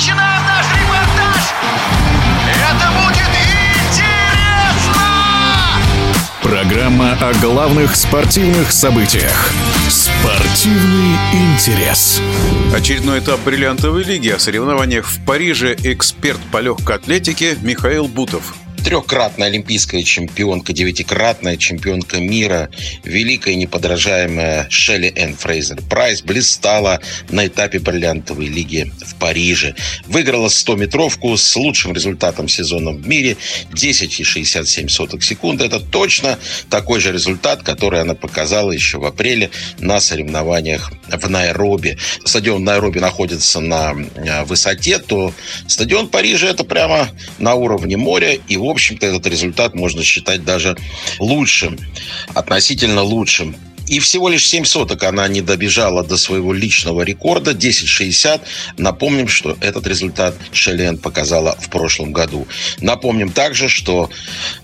начинаем наш репортаж! Это будет интересно! Программа о главных спортивных событиях. Спортивный интерес. Очередной этап бриллиантовой лиги о соревнованиях в Париже эксперт по легкой атлетике Михаил Бутов. Трехкратная олимпийская чемпионка, девятикратная чемпионка мира, великая неподражаемая Шелли Энн Фрейзер Прайс блистала на этапе бриллиантовой лиги в Париже. Выиграла 100-метровку с лучшим результатом сезона в мире 10,67 секунды. Это точно такой же результат, который она показала еще в апреле на соревнованиях в Найроби. Стадион Найроби находится на э, высоте, то стадион Парижа это прямо на уровне моря. И, в общем-то, этот результат можно считать даже лучшим, относительно лучшим. И всего лишь 7 соток она не добежала до своего личного рекорда 10.60. Напомним, что этот результат Шелен показала в прошлом году. Напомним также, что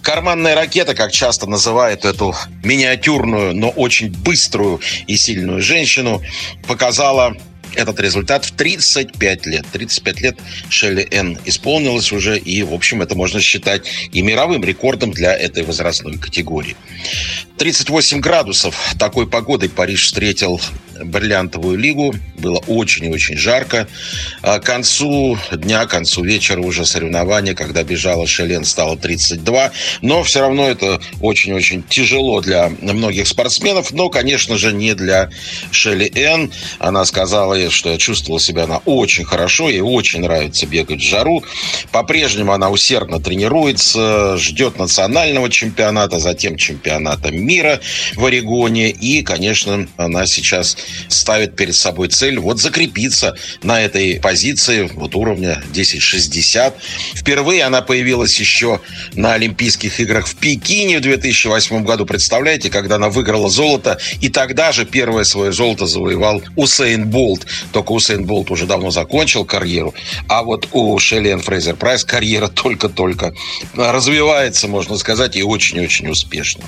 карманная ракета, как часто называют эту миниатюрную, но очень быструю и сильную женщину, показала этот результат в 35 лет. 35 лет Шелли Н исполнилось уже, и, в общем, это можно считать и мировым рекордом для этой возрастной категории. 38 градусов. Такой погодой Париж встретил бриллиантовую лигу. Было очень и очень жарко. А к концу дня, к концу вечера уже соревнования, когда бежала Шелен, стало 32. Но все равно это очень-очень тяжело для многих спортсменов. Но, конечно же, не для Шелли Н. Она сказала, что чувствовала себя она очень хорошо. Ей очень нравится бегать в жару. По-прежнему она усердно тренируется, ждет национального чемпионата, затем чемпионата мира в Орегоне. И, конечно, она сейчас ставит перед собой цель вот закрепиться на этой позиции вот уровня 10.60. Впервые она появилась еще на Олимпийских играх в Пекине в 2008 году. Представляете, когда она выиграла золото, и тогда же первое свое золото завоевал Усейн Болт. Только Усейн Болт уже давно закончил карьеру, а вот у Шеллен Фрейзер Прайс карьера только-только развивается, можно сказать, и очень-очень успешно.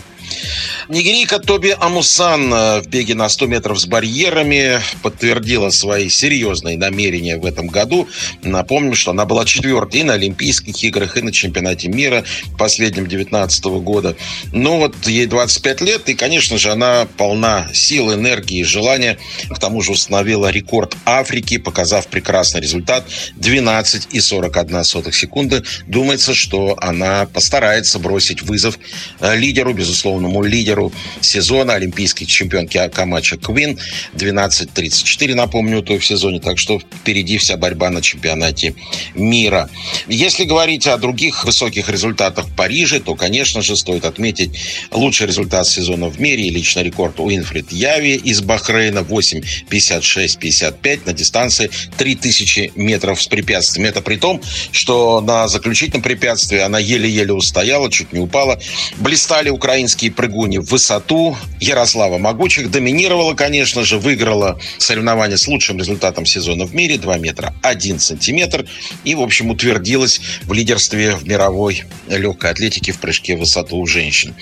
Нигерийка Тоби Амусан э, в беге на 100 метров с барьерами подтвердила свои серьезные намерения в этом году. Напомним, что она была четвертой и на Олимпийских играх, и на чемпионате мира последнем 19 года. Ну вот ей 25 лет, и, конечно же, она полна сил, энергии, желания. К тому же установила рекорд Африки, показав прекрасный результат 12,41 секунды. Думается, что она постарается бросить вызов э, лидеру, безусловному лидеру сезона, олимпийской чемпионки Камача Квин. 12-34, напомню, то в сезоне. Так что впереди вся борьба на чемпионате мира. Если говорить о других высоких результатах в Париже, то, конечно же, стоит отметить лучший результат сезона в мире и личный рекорд Уинфрид Яви из Бахрейна 8.56-55 на дистанции 3000 метров с препятствием. Это при том, что на заключительном препятствии она еле-еле устояла, чуть не упала. Блистали украинские прыгуни в высоту. Ярослава Могучих доминировала, конечно же, выиграла соревнование с лучшим результатом сезона в мире 2 метра 1 сантиметр и, в общем, утвердилась в лидерстве в мировой легкой атлетике в прыжке в высоту у женщин.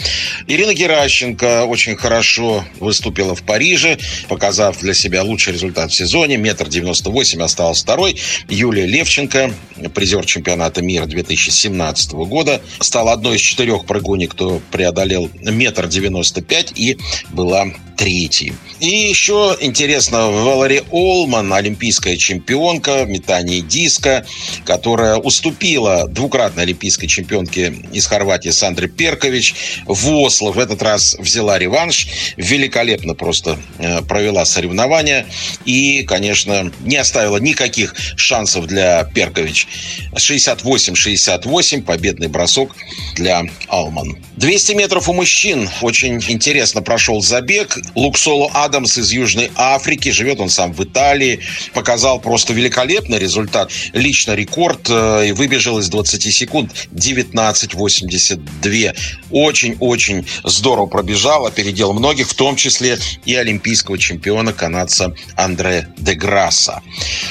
Ирина Геращенко очень хорошо выступила в Париже, показав для себя лучший результат в сезоне. Метр девяносто восемь осталась второй. Юлия Левченко, призер чемпионата мира 2017 года, стала одной из четырех прыгуней, кто преодолел метр девяносто 95 и была третьей. И еще интересно, Валери Олман, олимпийская чемпионка в метании диска, которая уступила двукратной олимпийской чемпионке из Хорватии Сандре Перкович в Осло. В этот раз взяла реванш. Великолепно просто э, провела соревнования. И, конечно, не оставила никаких шансов для Перкович. 68-68, победный бросок для Алман. 200 метров у мужчин. Очень интересно прошел забег. Луксоло Адамс из Южной Африки. Живет он сам в Италии. Показал просто великолепный результат. Лично рекорд. Э, и выбежал из 20 секунд 19.82. Очень-очень здорово пробежал. Опередил многих, в том числе и олимпийского чемпиона канадца Андре де Грасса.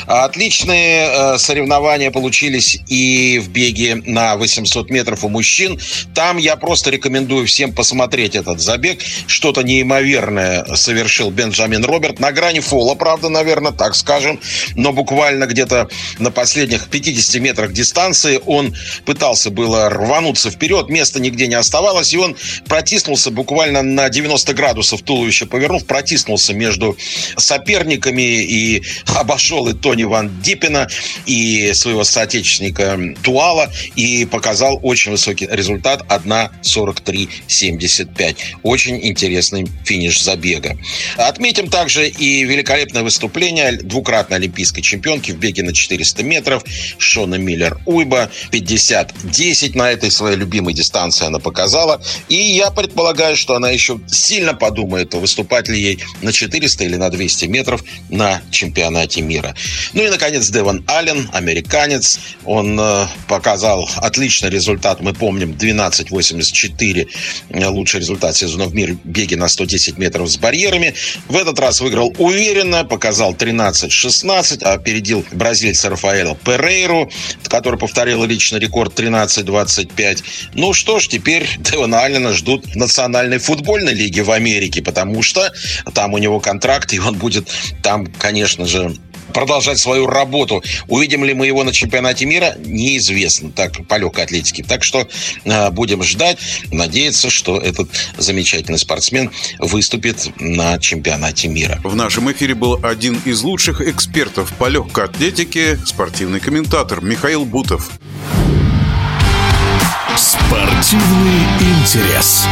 Отличные э, соревнования получились и в беге на 800 метров у мужчин. Там я просто рекомендую всем посмотреть этот забег. Что-то неимоверное самое совершил Бенджамин Роберт. На грани фола, правда, наверное, так скажем. Но буквально где-то на последних 50 метрах дистанции он пытался было рвануться вперед. Места нигде не оставалось. И он протиснулся буквально на 90 градусов туловище повернув, протиснулся между соперниками и обошел и Тони Ван Диппина, и своего соотечественника Туала, и показал очень высокий результат 1.43.75. Очень интересный финиш забега. Отметим также и великолепное выступление двукратной олимпийской чемпионки в беге на 400 метров Шона Миллер Уйба. 50-10 на этой своей любимой дистанции она показала. И я предполагаю, что она еще сильно подумает, выступать ли ей на 400 или на 200 метров на чемпионате мира. Ну и, наконец, Деван Аллен, американец. Он э, показал отличный результат. Мы помним 12.84 э, лучший результат сезона в мире беге на 110 метров с барьерами. В этот раз выиграл уверенно, показал 13.16, опередил бразильца Рафаэла Перейру, который повторил личный рекорд 13.25. Ну что ж, теперь Девана Аллена ждут в Национальной футбольной лиге в Америке, потому что там у него контракт, и он будет там, конечно же, продолжать свою работу. Увидим ли мы его на чемпионате мира, неизвестно, так, по легкой атлетике. Так что э, будем ждать, надеяться, что этот замечательный спортсмен выступит на чемпионате мира. В нашем эфире был один из лучших экспертов по легкой атлетике, спортивный комментатор Михаил Бутов. Спортивный интерес.